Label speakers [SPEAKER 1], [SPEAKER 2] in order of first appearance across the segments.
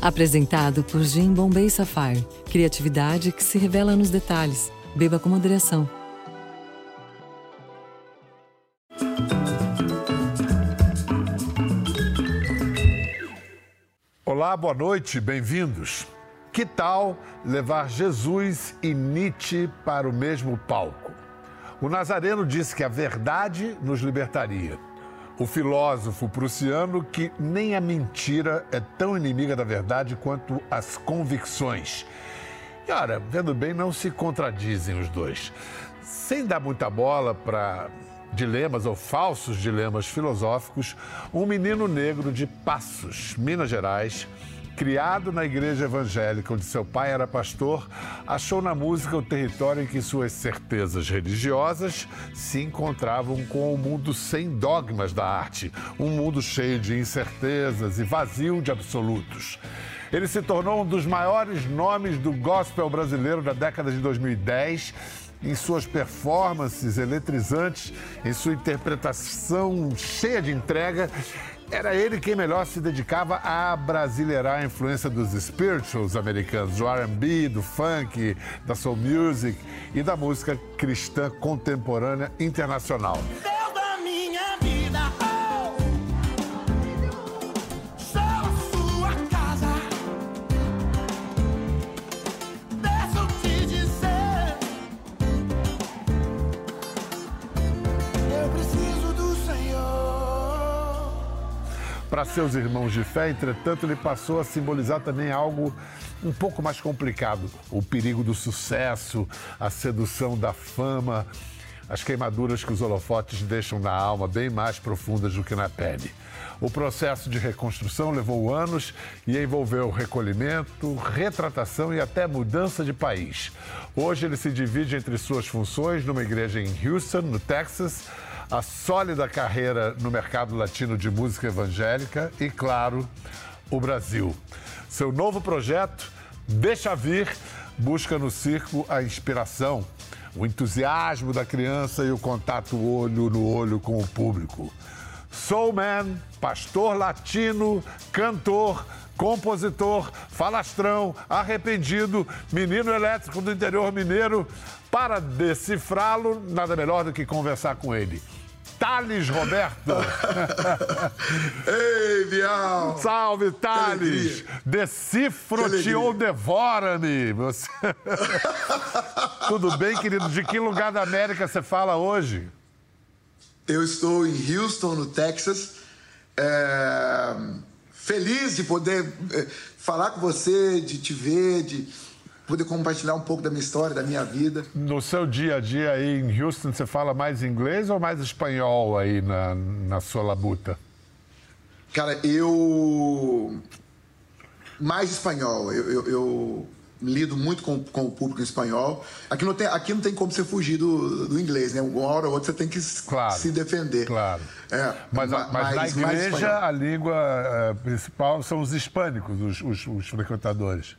[SPEAKER 1] Apresentado por Jim Bombay Sapphire. Criatividade que se revela nos detalhes. Beba com moderação.
[SPEAKER 2] Olá, boa noite, bem-vindos. Que tal levar Jesus e Nietzsche para o mesmo palco? O Nazareno disse que a verdade nos libertaria o filósofo prussiano que nem a mentira é tão inimiga da verdade quanto as convicções. E ora, vendo bem, não se contradizem os dois. Sem dar muita bola para dilemas ou falsos dilemas filosóficos, um menino negro de Passos, Minas Gerais, Criado na igreja evangélica onde seu pai era pastor, achou na música o território em que suas certezas religiosas se encontravam com o mundo sem dogmas da arte, um mundo cheio de incertezas e vazio de absolutos. Ele se tornou um dos maiores nomes do gospel brasileiro da década de 2010 em suas performances eletrizantes, em sua interpretação cheia de entrega era ele quem melhor se dedicava a brasileirar a influência dos spirituals americanos, do R&B, do funk, da soul music e da música cristã contemporânea internacional. Para seus irmãos de fé, entretanto, ele passou a simbolizar também algo um pouco mais complicado: o perigo do sucesso, a sedução da fama, as queimaduras que os holofotes deixam na alma bem mais profundas do que na pele. O processo de reconstrução levou anos e envolveu recolhimento, retratação e até mudança de país. Hoje ele se divide entre suas funções numa igreja em Houston, no Texas, a sólida carreira no mercado latino de música evangélica e, claro, o Brasil. Seu novo projeto, Deixa Vir, busca no circo a inspiração, o entusiasmo da criança e o contato olho no olho com o público. Soulman, pastor latino, cantor, compositor, falastrão, arrependido, menino elétrico do interior mineiro. Para decifrá-lo, nada melhor do que conversar com ele. Thales Roberto.
[SPEAKER 3] Ei, Bial!
[SPEAKER 2] Salve, Thales! Decifro-te ou devora-me! Você... Tudo bem, querido? De que lugar da América você fala hoje?
[SPEAKER 3] Eu estou em Houston, no Texas. É... Feliz de poder é, falar com você, de te ver, de poder compartilhar um pouco da minha história, da minha vida.
[SPEAKER 2] No seu dia a dia aí em Houston, você fala mais inglês ou mais espanhol aí na, na sua labuta?
[SPEAKER 3] Cara, eu. Mais espanhol. Eu, eu, eu lido muito com, com, o público espanhol. Aqui não tem, aqui não tem como você fugir do, do inglês, né? Uma hora ou outra você tem que claro, se defender.
[SPEAKER 2] Claro. É, mas, mas mais, na igreja, a língua uh, principal são os hispânicos, os, os, os frequentadores.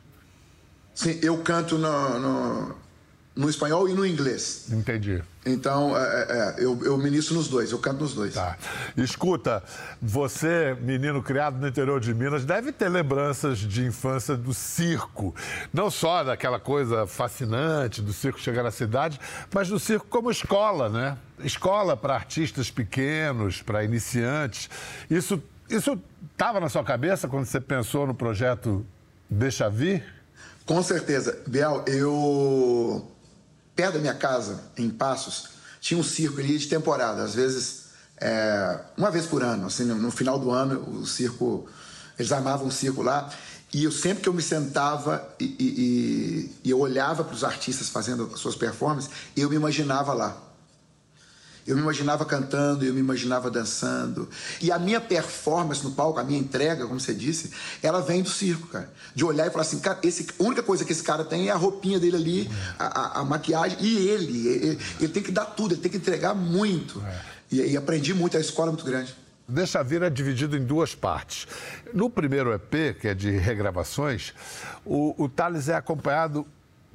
[SPEAKER 3] Sim, eu canto no, no, no, espanhol e no inglês.
[SPEAKER 2] Entendi.
[SPEAKER 3] Então, é, é, é, eu, eu ministro nos dois, eu canto nos dois.
[SPEAKER 2] Tá. Escuta, você, menino criado no interior de Minas, deve ter lembranças de infância do circo. Não só daquela coisa fascinante do circo chegar na cidade, mas do circo como escola, né? Escola para artistas pequenos, para iniciantes. Isso estava na sua cabeça quando você pensou no projeto Deixa Vir?
[SPEAKER 3] Com certeza. Biel, eu. Perto da minha casa, em Passos, tinha um circo ali de temporada. Às vezes, é... uma vez por ano, assim, no final do ano, o circo. Eles armavam um circo lá. E eu sempre que eu me sentava e, e, e eu olhava para os artistas fazendo suas performances, eu me imaginava lá. Eu me imaginava cantando, eu me imaginava dançando. E a minha performance no palco, a minha entrega, como você disse, ela vem do circo, cara. De olhar e falar assim, cara, esse, a única coisa que esse cara tem é a roupinha dele ali, a, a, a maquiagem, e ele, ele, ele. tem que dar tudo, ele tem que entregar muito. É. E, e aprendi muito, a escola é muito grande.
[SPEAKER 2] Deixa Vir é dividido em duas partes. No primeiro EP, que é de regravações, o, o Thales é acompanhado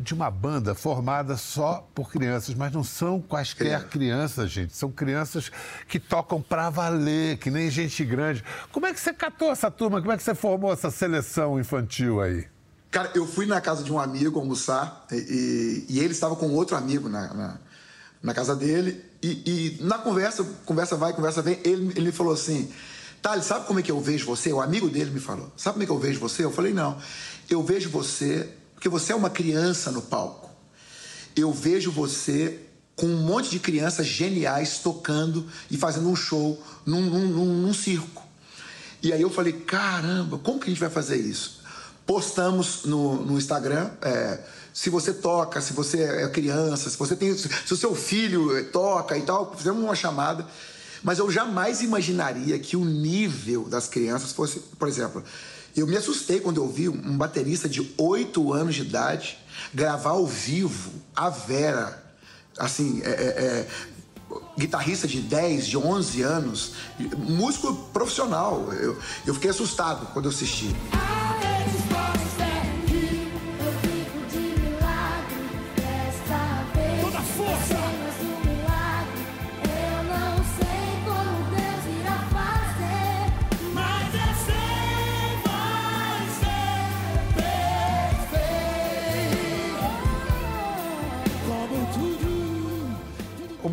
[SPEAKER 2] de uma banda formada só por crianças, mas não são quaisquer é. crianças, gente. São crianças que tocam pra valer, que nem gente grande. Como é que você catou essa turma? Como é que você formou essa seleção infantil aí?
[SPEAKER 3] Cara, eu fui na casa de um amigo almoçar e, e, e ele estava com outro amigo na, na, na casa dele. E, e, na conversa, conversa vai, conversa vem, ele, ele falou assim: Thales, sabe como é que eu vejo você? O amigo dele me falou: Sabe como é que eu vejo você? Eu falei: Não, eu vejo você porque você é uma criança no palco. Eu vejo você com um monte de crianças geniais tocando e fazendo um show num, num, num circo. E aí eu falei: Caramba, como que a gente vai fazer isso? postamos no, no Instagram. É, se você toca, se você é criança, se você tem. Se o seu filho toca e tal, fizemos uma chamada. Mas eu jamais imaginaria que o nível das crianças fosse, por exemplo, eu me assustei quando eu vi um baterista de 8 anos de idade gravar ao vivo a Vera, assim, é, é, é guitarrista de 10, de 11 anos, músico profissional. Eu, eu fiquei assustado quando eu assisti.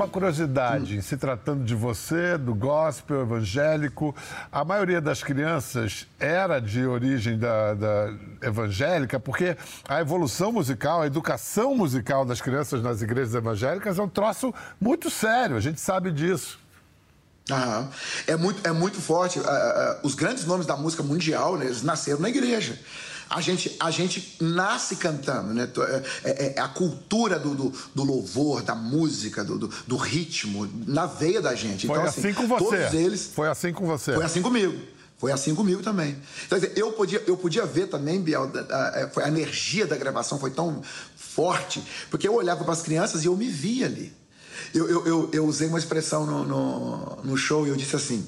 [SPEAKER 2] Uma curiosidade, em se tratando de você, do gospel evangélico, a maioria das crianças era de origem da, da evangélica, porque a evolução musical, a educação musical das crianças nas igrejas evangélicas é um troço muito sério, a gente sabe disso.
[SPEAKER 3] Aham. É, muito, é muito forte. Os grandes nomes da música mundial, né, eles nasceram na igreja a gente, a gente nasce cantando, né? É, é, é a cultura do, do, do, louvor, da música, do, do, do, ritmo, na veia da gente.
[SPEAKER 2] Foi
[SPEAKER 3] então,
[SPEAKER 2] assim, assim com você. Todos eles. Foi assim com você.
[SPEAKER 3] Foi assim comigo. Foi assim comigo também. Então, eu podia, eu podia ver também, Biel, a, a, a energia da gravação foi tão forte, porque eu olhava para as crianças e eu me via ali. Eu, eu, eu, eu usei uma expressão no, no, no show e eu disse assim: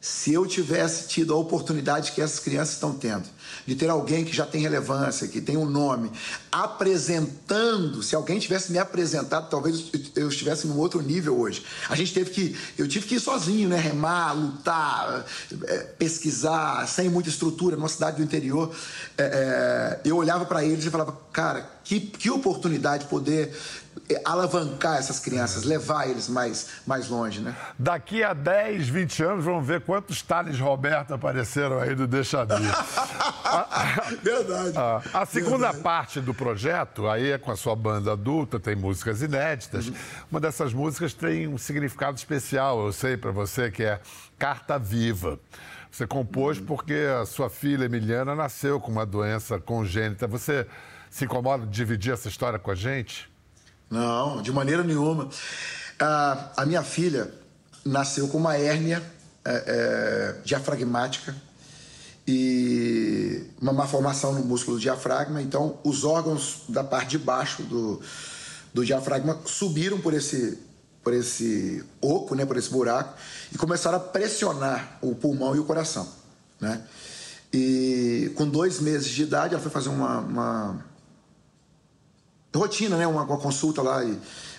[SPEAKER 3] se eu tivesse tido a oportunidade que essas crianças estão tendo, de ter alguém que já tem relevância, que tem um nome, apresentando, se alguém tivesse me apresentado, talvez eu estivesse num outro nível hoje. A gente teve que, eu tive que ir sozinho, né? Remar, lutar, é, pesquisar, sem muita estrutura, numa cidade do interior. É, é, eu olhava para eles e falava, cara, que, que oportunidade poder alavancar essas crianças, levar eles mais, mais longe, né?
[SPEAKER 2] Daqui a 10, 20 anos, vamos ver quantos Thales Roberto apareceram aí do Deixa
[SPEAKER 3] Verdade.
[SPEAKER 2] A, a segunda Verdade. parte do projeto, aí é com a sua banda adulta, tem músicas inéditas. Uhum. Uma dessas músicas tem um significado especial, eu sei para você, que é Carta Viva. Você compôs uhum. porque a sua filha Emiliana nasceu com uma doença congênita. Você se incomoda de dividir essa história com a gente?
[SPEAKER 3] Não, de maneira nenhuma. A, a minha filha nasceu com uma hérnia é, é, diafragmática e uma malformação no músculo do diafragma. Então, os órgãos da parte de baixo do, do diafragma subiram por esse, por esse oco, né, por esse buraco, e começaram a pressionar o pulmão e o coração. Né? E com dois meses de idade, ela foi fazer uma, uma rotina, né, uma, uma consulta lá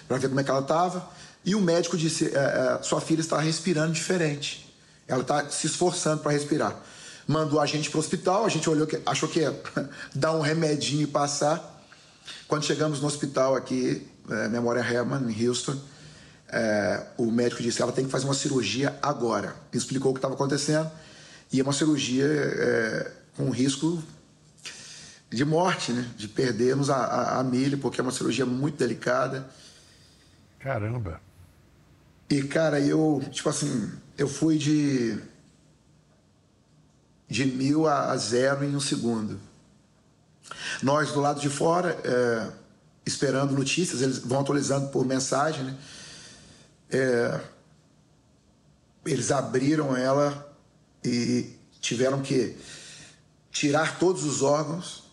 [SPEAKER 3] para ver como é que ela estava. E o médico disse: é, é, sua filha está respirando diferente. Ela está se esforçando para respirar mandou a gente para o hospital, a gente olhou, achou que ia dar um remedinho e passar. Quando chegamos no hospital aqui, é, Memória Herman, em Houston, é, o médico disse que ela tem que fazer uma cirurgia agora. Explicou o que estava acontecendo e é uma cirurgia é, com risco de morte, né? De perdermos a, a, a milha, porque é uma cirurgia muito delicada.
[SPEAKER 2] Caramba!
[SPEAKER 3] E, cara, eu, tipo assim, eu fui de de mil a zero em um segundo. Nós, do lado de fora, é, esperando notícias, eles vão atualizando por mensagem, né? É, eles abriram ela e tiveram que tirar todos os órgãos,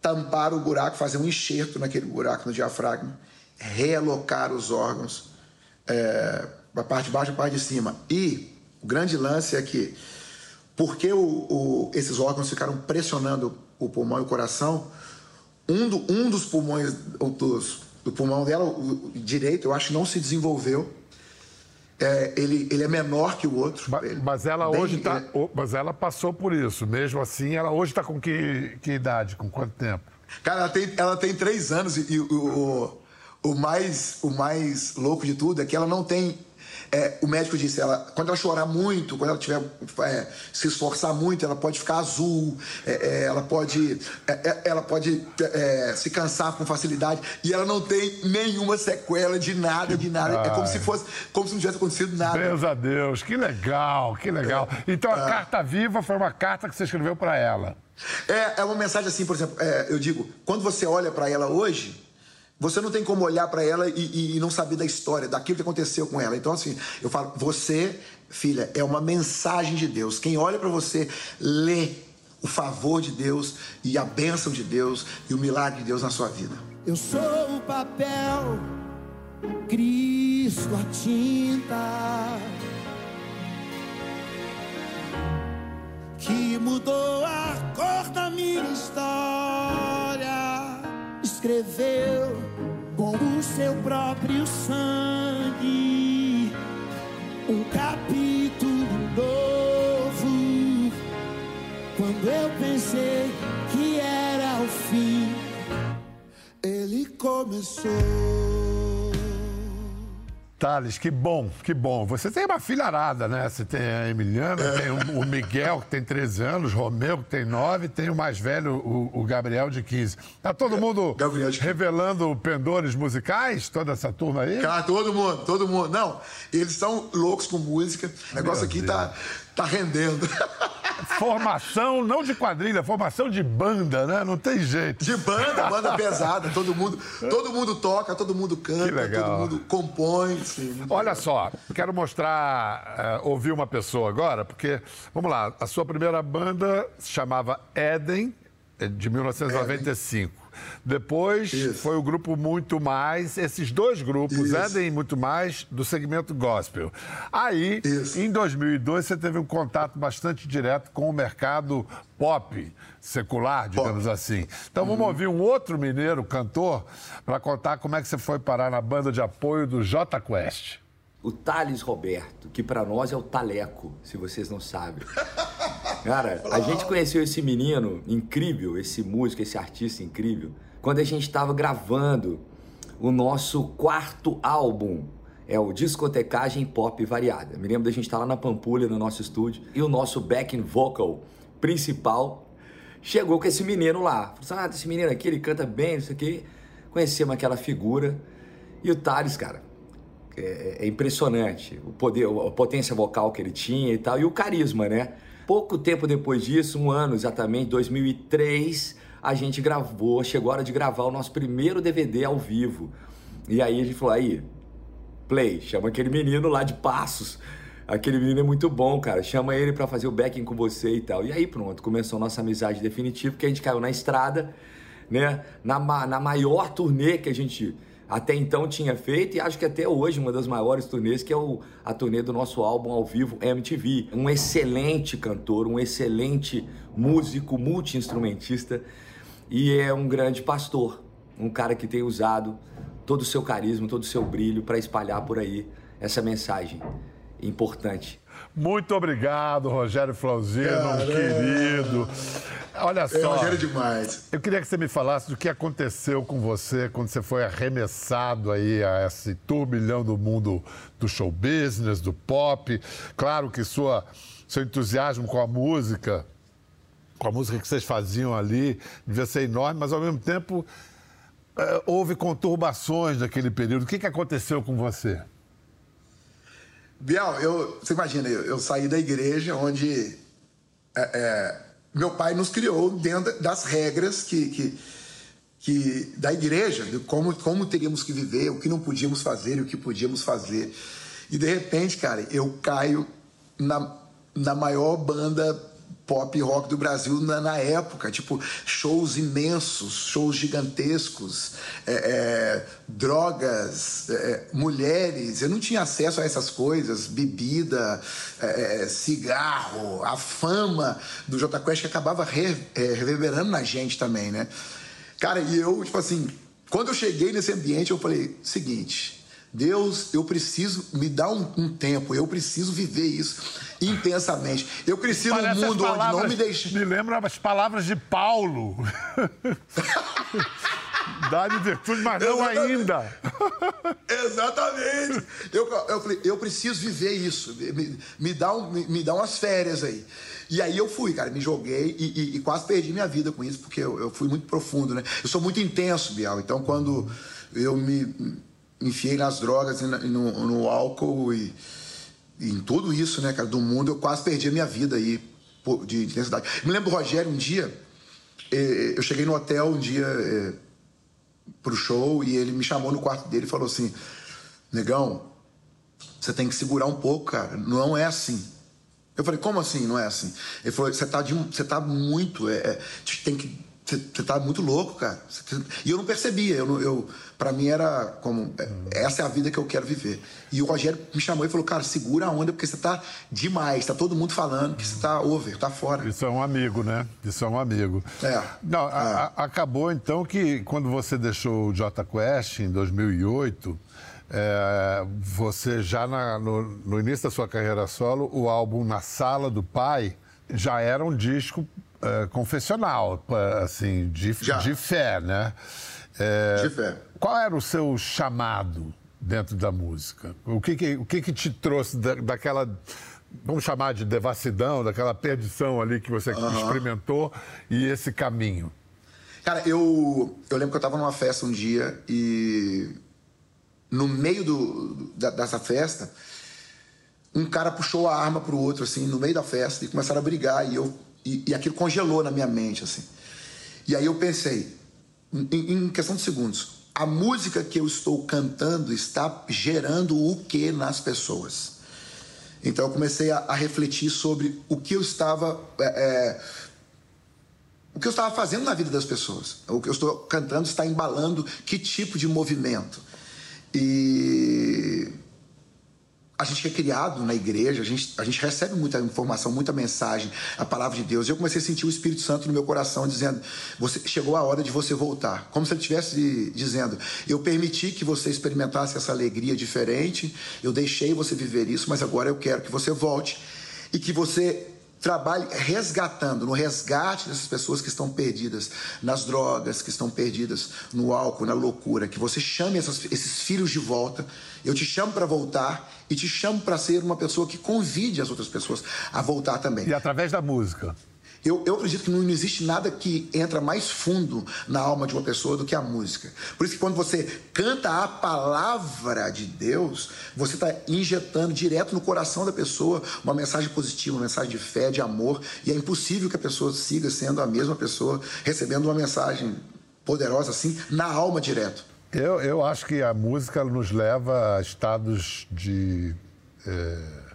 [SPEAKER 3] tampar o buraco, fazer um enxerto naquele buraco no diafragma, realocar os órgãos, é, a parte de baixo e a parte de cima. E o grande lance é que porque o, o, esses órgãos ficaram pressionando o pulmão e o coração, Um, do, um dos pulmões, dos, do pulmão dela, o direito, eu acho que não se desenvolveu. É, ele, ele é menor que o outro.
[SPEAKER 2] Mas, mas ela bem, hoje está. É... Mas ela passou por isso. Mesmo assim, ela hoje está com que, que idade? Com quanto tempo?
[SPEAKER 3] Cara, ela tem, ela tem três anos e, e o, o, o, mais, o mais louco de tudo é que ela não tem é, o médico disse, ela, quando ela chorar muito, quando ela tiver é, se esforçar muito, ela pode ficar azul, é, é ela pode, é, é, ela pode se cansar com facilidade e ela não tem nenhuma sequela de nada, de nada. Ai. É como se fosse, como se não tivesse acontecido nada.
[SPEAKER 2] Deus a Deus, que legal, que legal. Então a carta viva foi uma carta que você escreveu para ela.
[SPEAKER 3] É, é uma mensagem assim, por exemplo, eu digo, quando você olha para ela hoje você não tem como olhar para ela e, e, não saber da história, daquilo que aconteceu com ela. Então, assim, eu falo, você, filha, é uma mensagem de Deus. Quem olha para você, lê o favor de Deus e a bênção de Deus e o milagre de Deus na sua vida.
[SPEAKER 4] Eu sou o papel, Cristo a tinta. Que mudou a cor da minha história escreveu com o seu próprio sangue um capítulo novo. Quando eu pensei que era o fim, ele começou.
[SPEAKER 2] Thales, que bom, que bom. Você tem uma filharada, né? Você tem a Emiliana, é. tem o Miguel, que tem 13 anos, Romeu, que tem 9, tem o mais velho, o, o Gabriel, de 15. Tá todo mundo revelando pendores musicais, toda essa turma aí?
[SPEAKER 3] Cara, todo mundo, todo mundo. Não, eles são loucos com música. O negócio Meu aqui tá, tá rendendo.
[SPEAKER 2] Formação não de quadrilha, formação de banda, né? Não tem jeito.
[SPEAKER 3] De banda, banda pesada, todo mundo, todo mundo toca, todo mundo canta, todo mundo compõe. Sim,
[SPEAKER 2] Olha só, quero mostrar, uh, ouvir uma pessoa agora, porque, vamos lá, a sua primeira banda se chamava Eden, de 1995. Eden. Depois Isso. foi o grupo Muito Mais, esses dois grupos, Isso. Eden e Muito Mais, do segmento gospel. Aí, Isso. em 2002, você teve um contato bastante direto com o mercado pop, secular, digamos pop. assim. Então vamos uhum. ouvir um outro mineiro cantor para contar como é que você foi parar na banda de apoio do J Quest.
[SPEAKER 5] O Thales Roberto, que para nós é o Taleco, se vocês não sabem. Cara, a gente conheceu esse menino incrível, esse músico, esse artista incrível, quando a gente estava gravando o nosso quarto álbum. É o Discotecagem Pop Variada. Me lembro da gente estar lá na Pampulha, no nosso estúdio, e o nosso backing vocal principal chegou com esse menino lá. Falou assim, ah, esse menino aqui, ele canta bem, isso aqui. Conhecemos aquela figura. E o Thales, cara, é, é impressionante. O poder, a potência vocal que ele tinha e tal, e o carisma, né? Pouco tempo depois disso, um ano exatamente, 2003, a gente gravou, chegou a hora de gravar o nosso primeiro DVD ao vivo. E aí a gente falou, aí, play, chama aquele menino lá de Passos. Aquele menino é muito bom, cara. Chama ele para fazer o backing com você e tal. E aí pronto, começou nossa amizade definitiva, que a gente caiu na estrada, né? Na, na maior turnê que a gente até então tinha feito e acho que até hoje uma das maiores turnês, que é o, a turnê do nosso álbum ao vivo MTV. Um excelente cantor, um excelente músico, multi-instrumentista e é um grande pastor, um cara que tem usado todo o seu carisma, todo o seu brilho para espalhar por aí essa mensagem importante.
[SPEAKER 2] Muito obrigado, Rogério Flauzino, Caramba. querido. Olha é, só. É,
[SPEAKER 3] Rogério demais.
[SPEAKER 2] Eu queria que você me falasse do que aconteceu com você quando você foi arremessado aí a esse turbilhão do mundo do show business, do pop. Claro que sua, seu entusiasmo com a música, com a música que vocês faziam ali, devia ser enorme, mas ao mesmo tempo é, houve conturbações naquele período. O que, que aconteceu com você?
[SPEAKER 3] Biel, eu, você imagina, eu, eu saí da igreja onde é, é, meu pai nos criou dentro das regras que, que, que da igreja, de como, como teríamos que viver, o que não podíamos fazer e o que podíamos fazer. E de repente, cara, eu caio na, na maior banda pop rock do Brasil na, na época, tipo shows imensos, shows gigantescos, é, é, drogas, é, é mulheres. Eu não tinha acesso a essas coisas, bebida, é, é, cigarro, a fama do J Quest que acabava re, reverberando na gente também, né? Cara, e eu, tipo assim, quando eu cheguei nesse ambiente, eu falei: seguinte, Deus, eu preciso me dar um, um tempo, eu preciso viver isso intensamente. Eu cresci num mundo onde não me deixa.
[SPEAKER 2] Me lembra as palavras de Paulo. Dá-lhe virtude, mas não ainda.
[SPEAKER 3] Exatamente. Eu, eu falei, eu preciso viver isso. Me, me, dá um, me, me, dá umas férias aí. E aí eu fui, cara, me joguei e, e, e quase perdi minha vida com isso, porque eu, eu, fui muito profundo, né? Eu sou muito intenso, Bial. Então, quando eu me enfiei nas drogas e no, no álcool e, e, em tudo isso, né, cara, do mundo, eu quase perdi a minha vida aí de intensidade. Me lembro do Rogério um dia, eh, eu cheguei no hotel um dia eh, pro show e ele me chamou no quarto dele e falou assim: Negão, você tem que segurar um pouco, cara. Não é assim. Eu falei, como assim? Não é assim? Ele falou, você tá, você tá muito. É, é, tem que você tá muito louco, cara. E eu não percebia. Eu, eu, para mim era como. É, essa é a vida que eu quero viver. E o Rogério me chamou e falou: Cara, segura a onda, porque você tá demais. Tá todo mundo falando que você tá over, tá fora.
[SPEAKER 2] Isso é um amigo, né? Isso é um amigo.
[SPEAKER 3] É.
[SPEAKER 2] Não, é. A, a, acabou então que quando você deixou o J Quest em 2008. É, você já na, no, no início da sua carreira solo, o álbum Na Sala do Pai já era um disco uh, confessional, assim, de, de fé, né?
[SPEAKER 3] É, de fé.
[SPEAKER 2] Qual era o seu chamado dentro da música? O que, que o que, que te trouxe da, daquela, vamos chamar de devassidão, daquela perdição ali que você uhum. experimentou e esse caminho?
[SPEAKER 3] Cara, eu, eu lembro que eu estava numa festa um dia e no meio do, da, dessa festa, um cara puxou a arma pro outro, assim, no meio da festa e começaram a brigar e eu e, e aquilo congelou na minha mente, assim. E aí eu pensei, em, em questão de segundos, a música que eu estou cantando está gerando o que nas pessoas? Então eu comecei a, a refletir sobre o que eu estava. É, é, o que eu estava fazendo na vida das pessoas. O que eu estou cantando está embalando que tipo de movimento. E a gente é criado na igreja, a gente, a gente recebe muita informação, muita mensagem, a palavra de Deus. E eu comecei a sentir o Espírito Santo no meu coração dizendo: você chegou a hora de você voltar. Como se ele estivesse dizendo: eu permiti que você experimentasse essa alegria diferente, eu deixei você viver isso, mas agora eu quero que você volte e que você trabalhe resgatando, no resgate dessas pessoas que estão perdidas nas drogas, que estão perdidas no álcool, na loucura, que você chame essas, esses filhos de volta. Eu te chamo para voltar e te chamo para ser uma pessoa que convide as outras pessoas a voltar também.
[SPEAKER 2] E através da música.
[SPEAKER 3] Eu, eu acredito que não existe nada que entra mais fundo na alma de uma pessoa do que a música. Por isso que quando você canta a palavra de Deus, você está injetando direto no coração da pessoa uma mensagem positiva, uma mensagem de fé, de amor. E é impossível que a pessoa siga sendo a mesma pessoa, recebendo uma mensagem poderosa assim, na alma direto.
[SPEAKER 2] Eu, eu acho que a música nos leva a estados de. É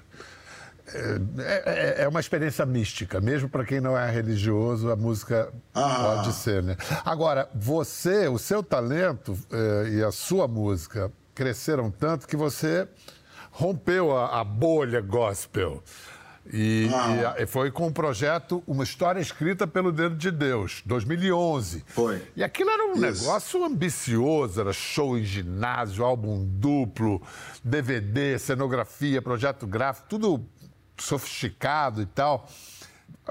[SPEAKER 2] é, é, é, uma experiência mística, mesmo para quem não é religioso, a música ah. pode ser, né? Agora, você, o seu talento eh, e a sua música cresceram tanto que você rompeu a, a bolha gospel. E, ah. e, foi com o projeto Uma História Escrita pelo Dedo de Deus, 2011.
[SPEAKER 3] Foi.
[SPEAKER 2] E aquilo era um Isso. negócio ambicioso, era show em ginásio, álbum duplo, DVD, cenografia, projeto gráfico, tudo sofisticado e tal.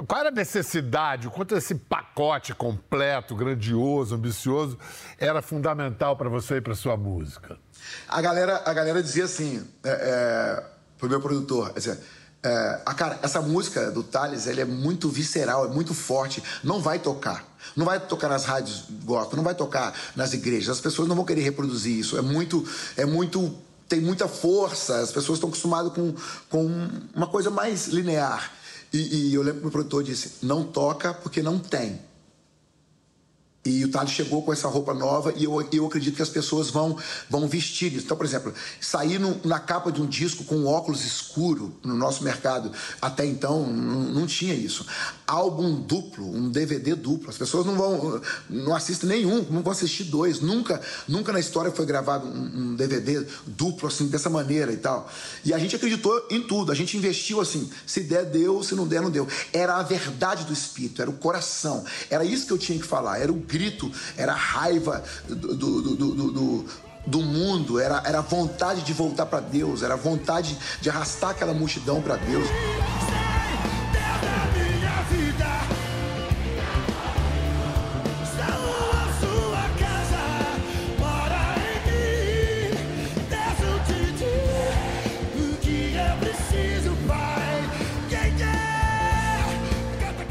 [SPEAKER 2] Qual era a necessidade, o quanto esse pacote completo, grandioso, ambicioso, era fundamental para você e para sua música?
[SPEAKER 3] A galera, a galera dizia assim, é, é, pro meu produtor, é, a cara, essa música do Thales, ele é muito visceral, é muito forte, não vai tocar. Não vai tocar nas rádios gospel, não vai tocar nas igrejas. As pessoas não vão querer reproduzir isso. É muito, é muito tem muita força, as pessoas estão acostumadas com, com uma coisa mais linear. E, e eu lembro que o meu produtor disse: não toca porque não tem. E o Thales chegou com essa roupa nova e eu, eu acredito que as pessoas vão, vão vestir isso. Então, por exemplo, sair no, na capa de um disco com um óculos escuro no nosso mercado, até então não, tinha isso. Álbum duplo, um DVD duplo. As pessoas não vão, não assistem nenhum, não vão assistir dois. Nunca, nunca na história foi gravado um, um DVD duplo assim, dessa maneira e tal. E a gente acreditou em tudo, a gente investiu assim, se der, deu, se não der, não deu. Era a verdade do Espírito, era o coração. Era isso que eu tinha que falar, era o grito era raiva do, do, do, do, do mundo, era, era vontade de voltar para Deus, era vontade de arrastar aquela multidão para Deus.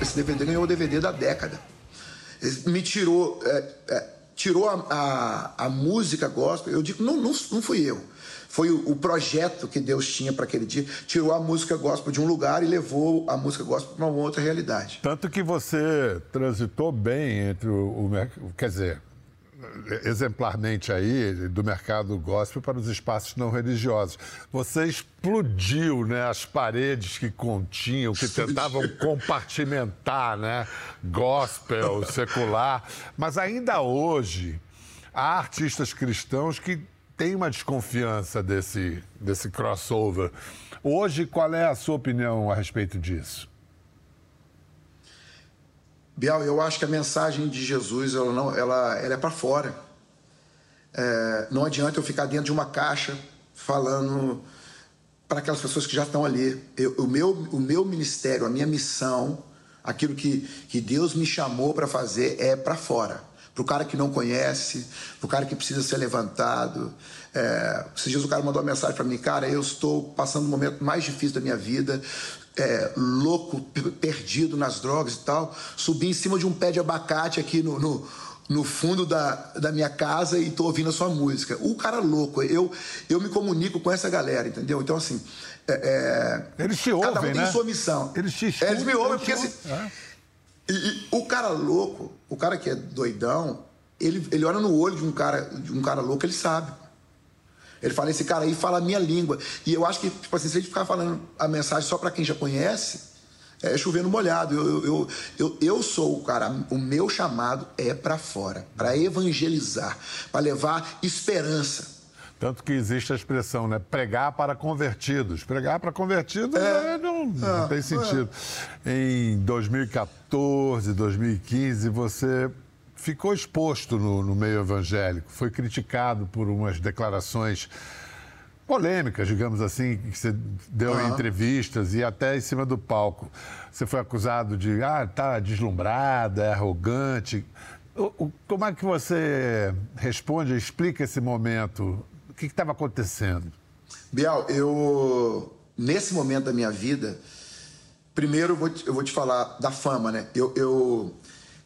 [SPEAKER 3] Esse DVD ganhou o DVD da década. Me tirou, é, é, tirou a, a, a, música gospel. Eu digo, não, não, não fui eu. Foi o, o projeto que Deus tinha para aquele dia. Tirou a música gospel de um lugar e levou a música gospel para uma outra realidade.
[SPEAKER 2] Tanto que você transitou bem entre o, o quer dizer, exemplarmente aí do mercado gospel para os espaços não religiosos. Você explodiu né, as paredes que continham, que tentavam compartimentar né, gospel, secular, mas ainda hoje há artistas cristãos que têm uma desconfiança desse, desse crossover. Hoje, qual é a sua opinião a respeito disso?
[SPEAKER 3] Bial, eu acho que a mensagem de Jesus ela não, ela, ela é para fora. É, não adianta eu ficar dentro de uma caixa falando para aquelas pessoas que já estão ali. Eu, o, meu, o meu ministério, a minha missão, aquilo que, que Deus me chamou para fazer é para fora. Para o cara que não conhece, para o cara que precisa ser levantado. É, esses dias o cara mandou uma mensagem para mim, cara, eu estou passando o momento mais difícil da minha vida, é, louco, perdido nas drogas e tal, subi em cima de um pé de abacate aqui no, no, no fundo da, da minha casa e tô ouvindo a sua música. O cara louco, eu, eu me comunico com essa galera, entendeu? Então, assim. É,
[SPEAKER 2] é eles te ouvem,
[SPEAKER 3] cada um
[SPEAKER 2] né?
[SPEAKER 3] tem sua missão.
[SPEAKER 2] Eles te escutam,
[SPEAKER 3] Eles me ouvem porque assim. É. E, e, o cara louco, o cara que é doidão, ele, ele olha no olho de um cara, de um cara louco, ele sabe. Ele fala, esse cara aí fala a minha língua. E eu acho que, tipo assim, se a gente ficar falando a mensagem só para quem já conhece, é chovendo molhado. Eu, eu, eu, eu sou o cara, o meu chamado é para fora, para evangelizar, para levar esperança.
[SPEAKER 2] Tanto que existe a expressão, né? Pregar para convertidos. Pregar para convertidos é, não, não, tem é. sentido. É. Em 2014, 2015, você ficou exposto no, no meio evangélico, foi criticado por umas declarações polêmicas, digamos assim, que você deu uhum. em entrevistas e até em cima do palco. Você foi acusado de, ah, tá deslumbrada, é arrogante. O, o, como é que você responde, explica esse momento? O que estava acontecendo?
[SPEAKER 3] Bial, eu, nesse momento da minha vida, primeiro eu vou te, eu vou te falar da fama, né? Eu, eu,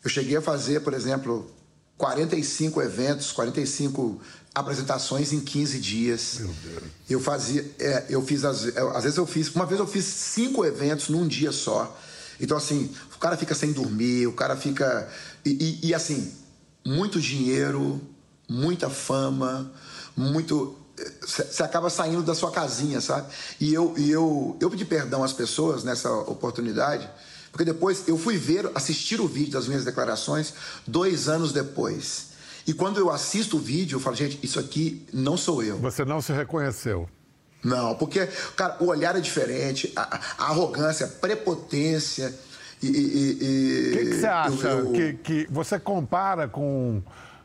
[SPEAKER 3] eu cheguei a fazer, por exemplo, 45 eventos, 45 apresentações em 15 dias. Meu Deus. Eu fazia, é, eu fiz às, às vezes eu fiz, uma vez eu fiz cinco eventos num dia só. Então assim, o cara fica sem dormir, o cara fica e, e, e assim, muito dinheiro, muita fama, muito você acaba saindo da sua casinha, sabe? E eu, e eu, eu pedi perdão às pessoas nessa oportunidade, porque depois eu fui ver, assistir o vídeo das minhas declarações dois anos depois. E quando eu assisto o vídeo, eu falo, gente, isso aqui não sou eu.
[SPEAKER 2] Você não se reconheceu?
[SPEAKER 3] Não, porque, cara, o olhar é diferente, a, a arrogância, a prepotência. E.
[SPEAKER 2] O que, que, você acha? Eu, eu... Que, que você compara com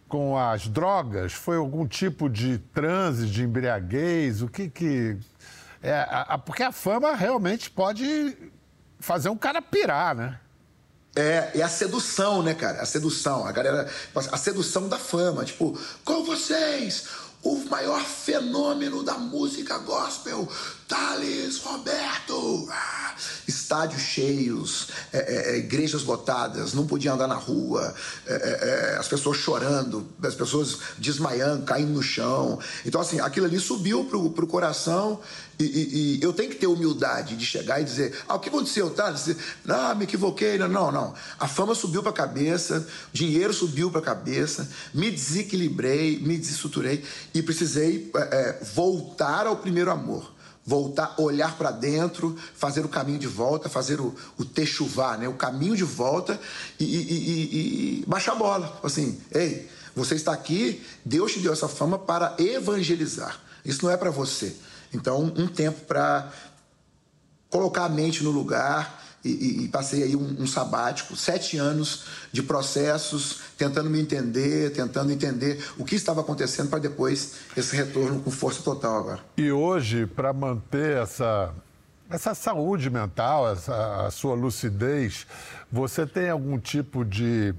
[SPEAKER 2] com as drogas? Foi algum tipo de transe, de embriaguez? O que que. É, a, porque a fama realmente pode fazer um cara pirar, né?
[SPEAKER 3] É, é a sedução, né, cara? A sedução. A galera. A sedução da fama. Tipo, com vocês, o maior fenômeno da música gospel, Thales Roberto. Ah, estádios cheios, é, é, é, igrejas lotadas, não podia andar na rua, é, é, é, as pessoas chorando, as pessoas desmaiando, caindo no chão. Então, assim, aquilo ali subiu pro, pro coração e, e, e, eu tenho que ter humildade de chegar e dizer: ah, o que aconteceu, tá? Ah, me equivoquei. Não, não. A fama subiu para a cabeça, dinheiro subiu para a cabeça, me desequilibrei, me desestruturei e precisei voltar ao primeiro amor voltar, olhar para dentro, fazer o caminho de volta, fazer o, o techuvá, né? o caminho de volta e, e, e, e baixar a bola. Assim, ei, você está aqui, Deus te deu essa fama para evangelizar. Isso não é para você. Então, um tempo para colocar a mente no lugar, e, e, e passei aí um, um, sabático, sete anos de processos, tentando me entender, tentando entender o que estava acontecendo para depois esse retorno com força total agora.
[SPEAKER 2] E hoje, para manter essa, essa saúde mental, essa, a sua lucidez, você tem algum tipo de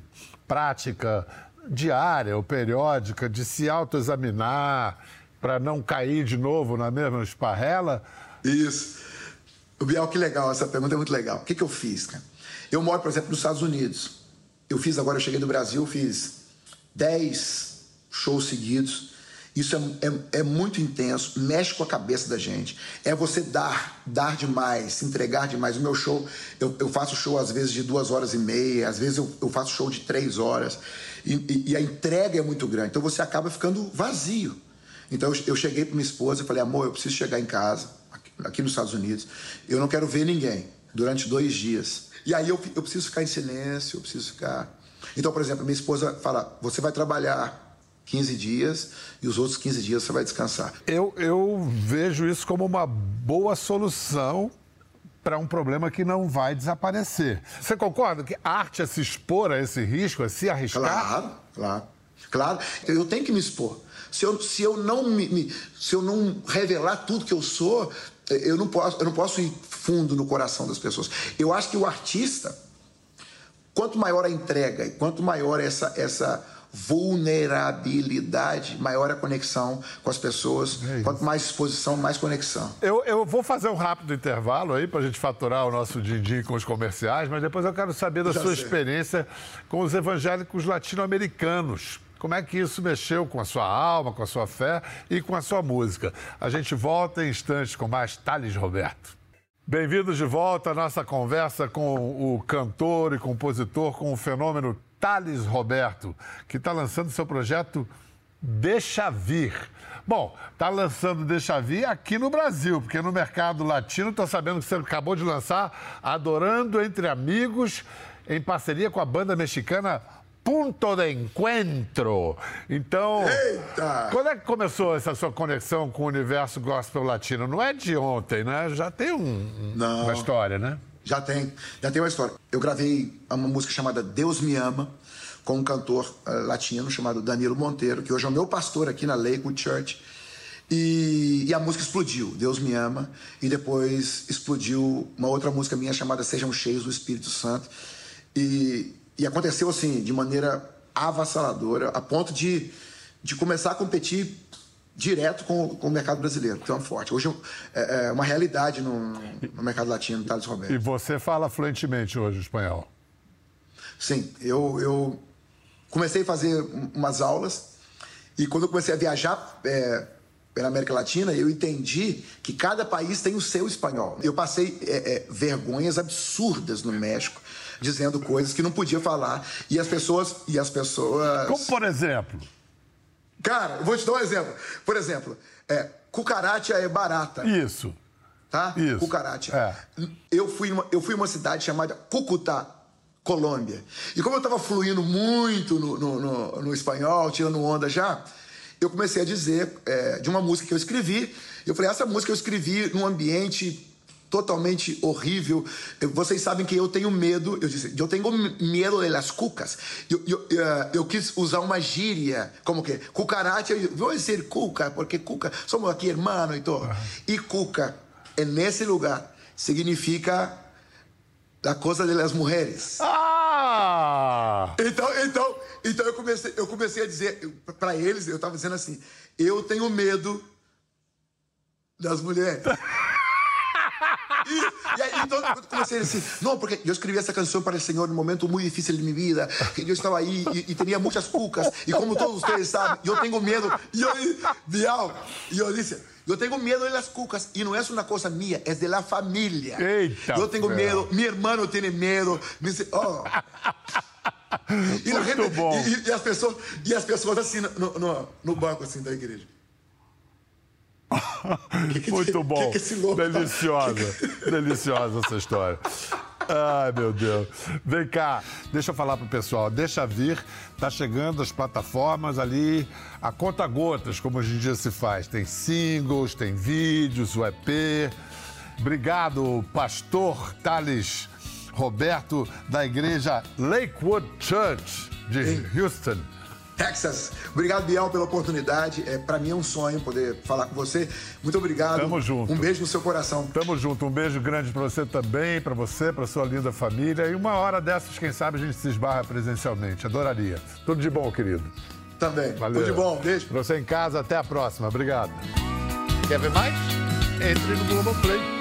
[SPEAKER 2] prática diária ou periódica de se autoexaminar para não cair de novo na mesma esparrela?
[SPEAKER 3] Isso. O Biel, que legal, essa pergunta é muito legal. O que, que eu fiz, cara? Eu moro, por exemplo, nos Estados Unidos. Eu fiz agora, eu cheguei do Brasil, fiz 10 shows seguidos. Isso é, é, é, muito intenso, mexe com a cabeça da gente. É você dar, dar demais, se entregar demais. O meu show, eu, eu faço show às vezes de duas horas e meia, às vezes eu, eu faço show de três horas. E, e, e, a entrega é muito grande. Então você acaba ficando vazio. Então eu, eu cheguei para minha esposa e falei, amor, eu preciso chegar em casa, aqui, nos Estados Unidos. Eu não quero ver ninguém durante dois dias. E aí eu, eu preciso ficar em silêncio, eu preciso ficar. Então, por exemplo, minha esposa fala, você vai trabalhar 15 dias e os outros 15 dias você vai descansar.
[SPEAKER 2] Eu, eu vejo isso como uma boa solução para um problema que não vai desaparecer. Você concorda que a arte é se expor a esse risco, é se arriscar?
[SPEAKER 3] Claro, claro. Claro, eu tenho que me expor. Se eu, se eu, não, me, me, se eu não revelar tudo que eu sou, eu não, posso, eu não posso ir fundo no coração das pessoas. Eu acho que o artista, quanto maior a entrega e quanto maior essa, essa vulnerabilidade, maior a conexão com as pessoas. É Quanto mais exposição, mais conexão.
[SPEAKER 2] Eu, eu vou fazer um rápido intervalo aí para a gente faturar o nosso din com os comerciais, mas depois eu quero saber da Já sua sei. experiência com os evangélicos latino-americanos. Como é que isso mexeu com a sua alma, com a sua fé e com a sua música? A gente volta em instantes com mais Thales Roberto. Bem-vindos de volta à nossa conversa com o cantor e compositor, com o fenômeno Thales Roberto, que está lançando seu projeto Deixa Vir. Bom, está lançando Deixa Vir aqui no Brasil, porque no mercado latino estou sabendo que você acabou de lançar Adorando Entre Amigos, em parceria com a banda mexicana Punto de Encuentro. Então, Eita! quando é que começou essa sua conexão com o universo gospel latino? Não é de ontem, né? Já tem um, uma história, né?
[SPEAKER 3] Já tem, já tem uma história. Eu gravei uma música chamada Deus Me Ama com um cantor uh, latino chamado Danilo Monteiro, que hoje é o meu pastor aqui na Lakewood Church. E, e, a música explodiu, Deus Me Ama. E depois explodiu uma outra música minha chamada Sejam Cheios do Espírito Santo. E, e aconteceu assim, de maneira avassaladora, a ponto de, de começar a competir direto com, com o mercado brasileiro, tão forte. Hoje é, é uma realidade no, no mercado latino, Thales Roberto.
[SPEAKER 2] E você fala fluentemente hoje espanhol?
[SPEAKER 3] Sim, eu, eu comecei a fazer umas aulas e quando eu comecei a viajar é, pela América Latina, eu entendi que cada país tem o seu espanhol. Eu passei é, é, vergonhas absurdas no México, dizendo coisas que não podia falar e as pessoas e as pessoas.
[SPEAKER 2] Como por exemplo?
[SPEAKER 3] Cara, eu vou te dar um exemplo. Por exemplo, é, cucaracha é barata.
[SPEAKER 2] Isso.
[SPEAKER 3] Tá?
[SPEAKER 2] Isso.
[SPEAKER 3] Cucaracha. É. Eu, fui uma, eu fui uma cidade chamada Cucutá, Colômbia. E como eu estava fluindo muito no, no, no, no, espanhol, tirando onda já, eu comecei a dizer é, de uma música que eu escrevi. Eu falei, essa música eu escrevi num ambiente totalmente horrível. Vocês sabem que eu tenho medo, eu disse, eu tenho medo das cucas. Eu, eu, eu, eh, eu quis usar uma gíria, como que? Cucaracha, vou dizer cuca, porque cuca, somos aqui irmãos e todo. Uhum. E cuca, nesse lugar, significa a coisa das mulheres.
[SPEAKER 2] Ah!
[SPEAKER 3] Então, então, então eu comecei, eu comecei a dizer para eles, eu estava dizendo assim, eu tenho medo das mulheres. E, e aí, então, eu comecei assim, não, porque eu escrevi essa canção para o Senhor num momento muito difícil de minha vida, que eu estava aí e, e tinha muitas cucas, e como todos vocês sabem, eu tenho medo. E eu, Bial, e eu disse, eu tenho medo das cucas, e não é uma coisa minha, é da família.
[SPEAKER 2] Eita,
[SPEAKER 3] eu tenho medo, meu irmão tem medo. Me disse, oh.
[SPEAKER 2] E, Muito gente, bom.
[SPEAKER 3] E, e, as pessoas, e as pessoas assim no, no, no banco assim da igreja.
[SPEAKER 2] Muito bom. Que que deliciosa. Deliciosa essa história. Ai, meu Deus. Vem cá, deixa eu falar pro pessoal. Deixa vir, tá chegando as plataformas ali, a conta gotas, como hoje em dia se faz. Tem singles, tem vídeos, o EP. Obrigado, pastor Thales Roberto, da igreja Lakewood Church de Houston.
[SPEAKER 3] Texas. Obrigado, Biel, pela oportunidade. É, para mim é um sonho poder falar com você. Muito obrigado.
[SPEAKER 2] Tamo junto.
[SPEAKER 3] Um beijo no seu coração.
[SPEAKER 2] Tamo junto. Um beijo grande para você também, para você, para sua linda família. E uma hora dessas, quem sabe, a gente se esbarra presencialmente. Adoraria. Tudo de bom, querido.
[SPEAKER 3] Também.
[SPEAKER 2] Valeu.
[SPEAKER 3] Tudo de bom. Beijo.
[SPEAKER 2] Pra você em casa, até a próxima. Obrigado. Quer ver mais? Entre no Globoplay.